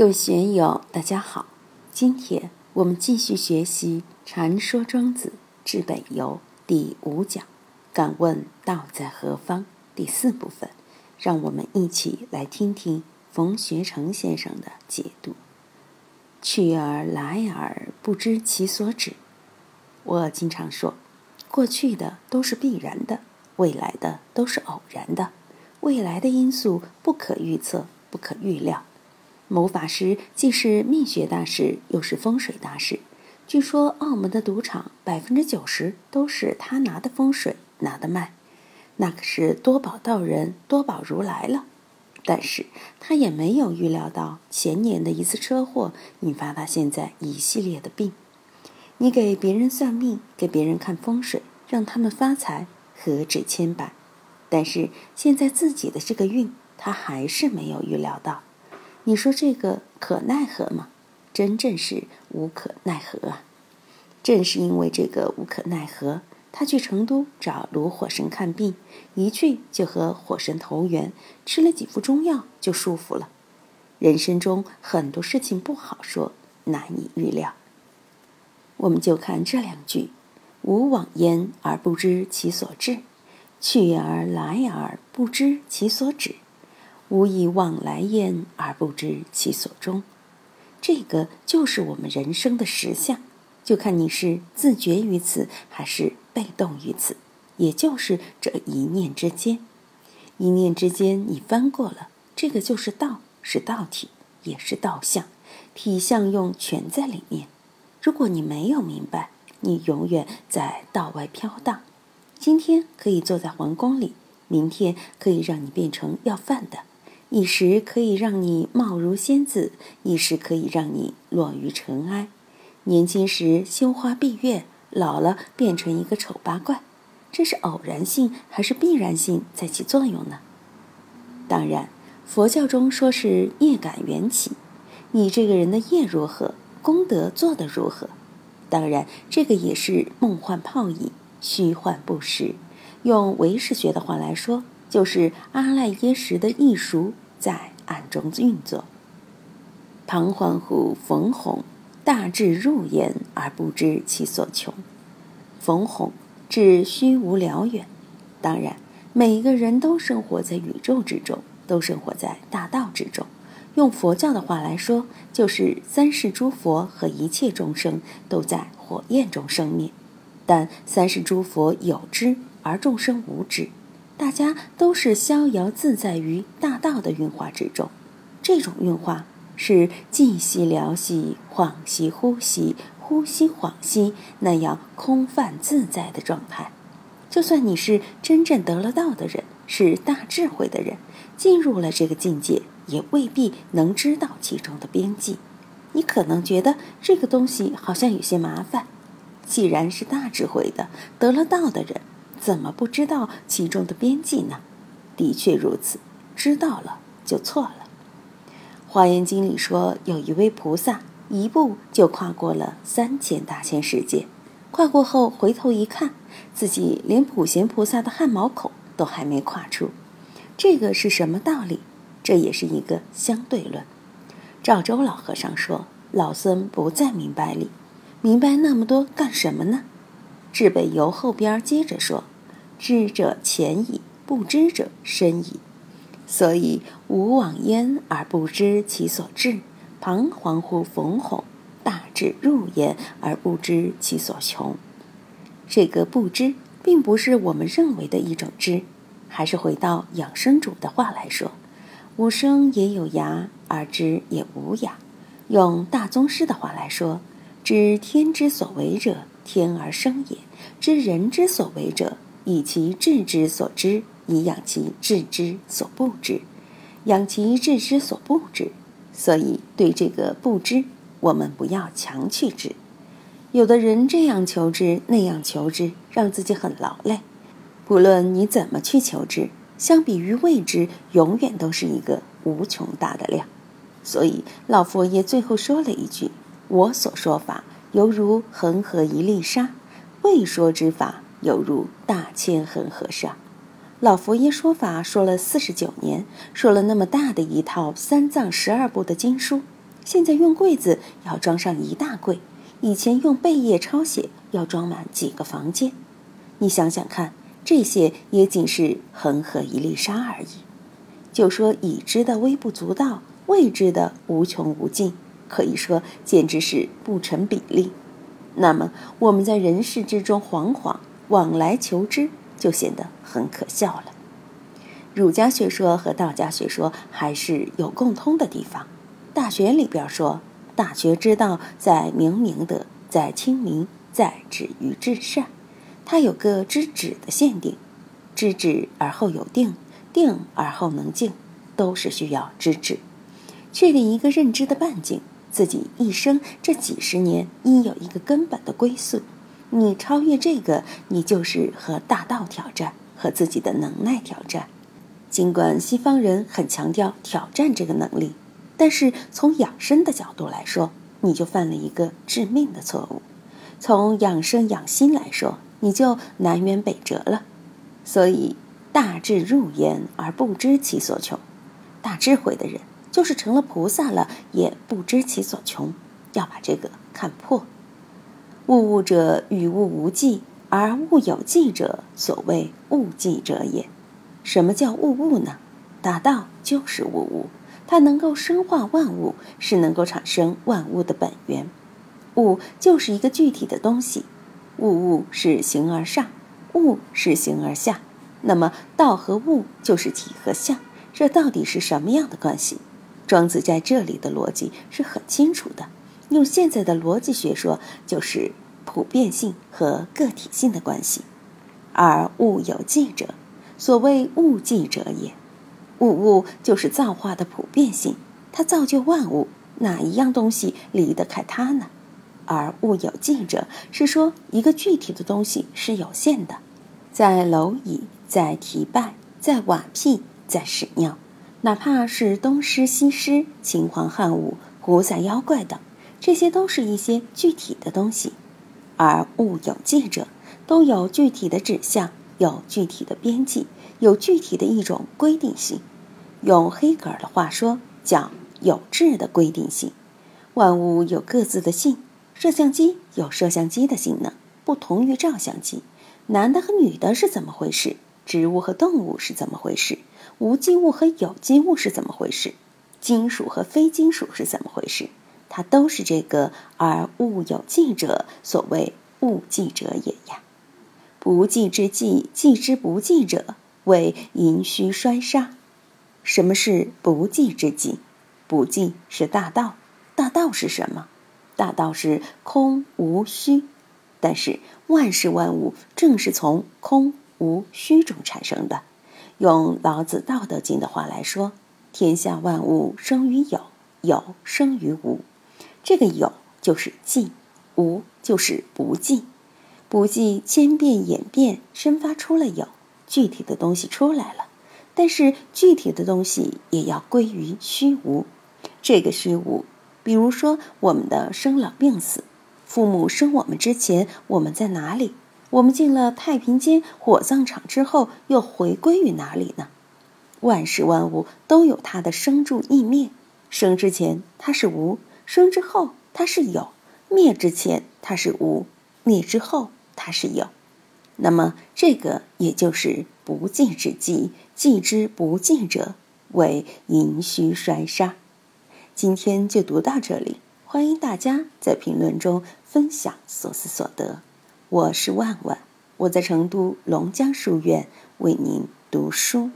各位学友，大家好。今天我们继续学习《禅说庄子治北游》第五讲“敢问道在何方”第四部分。让我们一起来听听冯学成先生的解读：“去而来而不知其所止。”我经常说，过去的都是必然的，未来的都是偶然的。未来的因素不可预测，不可预料。某法师既是命学大师，又是风水大师。据说澳门的赌场百分之九十都是他拿的风水拿的脉，那可是多宝道人多宝如来了。但是他也没有预料到前年的一次车祸引发他现在一系列的病。你给别人算命，给别人看风水，让他们发财，何止千百？但是现在自己的这个运，他还是没有预料到。你说这个可奈何吗？真正是无可奈何啊！正是因为这个无可奈何，他去成都找炉火神看病，一去就和火神投缘，吃了几副中药就舒服了。人生中很多事情不好说，难以预料。我们就看这两句：无往焉而不知其所至。去而来而不知其所止，无以往来焉而不知其所终。这个就是我们人生的实相，就看你是自觉于此，还是被动于此。也就是这一念之间，一念之间你翻过了，这个就是道，是道体，也是道相，体相用全在里面。如果你没有明白，你永远在道外飘荡。今天可以坐在皇宫里，明天可以让你变成要饭的，一时可以让你貌如仙子，一时可以让你落于尘埃。年轻时羞花闭月，老了变成一个丑八怪，这是偶然性还是必然性在起作用呢？当然，佛教中说是业感缘起，你这个人的业如何，功德做得如何。当然，这个也是梦幻泡影。虚幻不实，用唯识学的话来说，就是阿赖耶识的艺术在暗中运作。彷徨乎逢洪，大智入焉而不知其所穷。逢洪指虚无辽远。当然，每一个人都生活在宇宙之中，都生活在大道之中。用佛教的话来说，就是三世诸佛和一切众生都在火焰中生灭。但三世诸佛有知，而众生无知，大家都是逍遥自在于大道的运化之中。这种运化是寂息寥息、恍兮呼吸、呼吸恍兮那样空泛自在的状态。就算你是真正得了道的人，是大智慧的人，进入了这个境界，也未必能知道其中的边际。你可能觉得这个东西好像有些麻烦。既然是大智慧的、得了道的人，怎么不知道其中的边际呢？的确如此，知道了就错了。《华严经》里说，有一位菩萨一步就跨过了三千大千世界，跨过后回头一看，自己连普贤菩萨的汗毛孔都还没跨出。这个是什么道理？这也是一个相对论。赵州老和尚说：“老僧不再明白理。”明白那么多干什么呢？至北游后边接着说：“知者浅矣，不知者深矣。所以无往焉而不知其所至，彷徨乎逢哄，大智入焉而不知其所穷。”这个不知，并不是我们认为的一种知，还是回到养生主的话来说：“无生也有涯，而知也无涯。”用大宗师的话来说。知天之所为者，天而生也；知人之所为者，以其智之所知，以养其智之所不知，养其智之所不知。所以，对这个不知，我们不要强去知。有的人这样求知，那样求知，让自己很劳累。不论你怎么去求知，相比于未知，永远都是一个无穷大的量。所以，老佛爷最后说了一句。我所说法犹如恒河一粒沙，未说之法犹如大千恒河沙。老佛爷说法说了四十九年，说了那么大的一套三藏十二部的经书，现在用柜子要装上一大柜，以前用贝叶抄写要装满几个房间。你想想看，这些也仅是恒河一粒沙而已。就说已知的微不足道，未知的无穷无尽，可以说简直是不成比例。那么我们在人世之中惶惶往来求知，就显得很可笑了。儒家学说和道家学说还是有共通的地方。大学里边说，大学之道在明明德，在亲民，在止于至善。它有个知止的限定，知止而后有定，定而后能静，都是需要知止。确定一个认知的半径，自己一生这几十年应有一个根本的归宿。你超越这个，你就是和大道挑战，和自己的能耐挑战。尽管西方人很强调挑战这个能力。但是从养生的角度来说，你就犯了一个致命的错误；从养生养心来说，你就南辕北辙了。所以，大智入焉而不知其所穷。大智慧的人，就是成了菩萨了，也不知其所穷。要把这个看破。物物者与物无际，而物有际者，所谓物际者也。什么叫物物呢？大道就是物物。它能够生化万物，是能够产生万物的本源。物就是一个具体的东西，物物是形而上，物是形而下。那么道和物就是体和相，这到底是什么样的关系？庄子在这里的逻辑是很清楚的。用现在的逻辑学说，就是普遍性和个体性的关系。而物有际者，所谓物际者也。物物就是造化的普遍性，它造就万物，哪一样东西离得开它呢？而物有尽者，是说一个具体的东西是有限的，在蝼蚁，在蹄拜，在瓦辟，在屎尿，哪怕是东施西施、秦皇汉武、古仔妖怪等，这些都是一些具体的东西。而物有界者，都有具体的指向，有具体的边际，有具体的一种规定性。用黑格尔的话说，叫有质的规定性。万物有各自的性，摄像机有摄像机的性能，不同于照相机。男的和女的是怎么回事？植物和动物是怎么回事？无机物和有机物是怎么回事？金属和非金属是怎么回事？它都是这个。而物有迹者，所谓物迹者也呀。不计之计，计之不计者，谓盈虚衰杀。什么是不计之计？不计是大道。大道是什么？大道是空无虚。但是万事万物正是从空无虚中产生的。用老子《道德经》的话来说：“天下万物生于有，有生于无。”这个有就是寂，无就是不寂。不寂千变演变，生发出了有，具体的东西出来了。但是具体的东西也要归于虚无，这个虚无，比如说我们的生老病死，父母生我们之前我们在哪里？我们进了太平间火葬场之后又回归于哪里呢？万事万物都有它的生住意灭，生之前它是无，生之后它是有，灭之前它是无，灭之后它是有。那么这个也就是不计之计，计之不计者，为盈虚衰杀。今天就读到这里，欢迎大家在评论中分享所思所得。我是万万，我在成都龙江书院为您读书。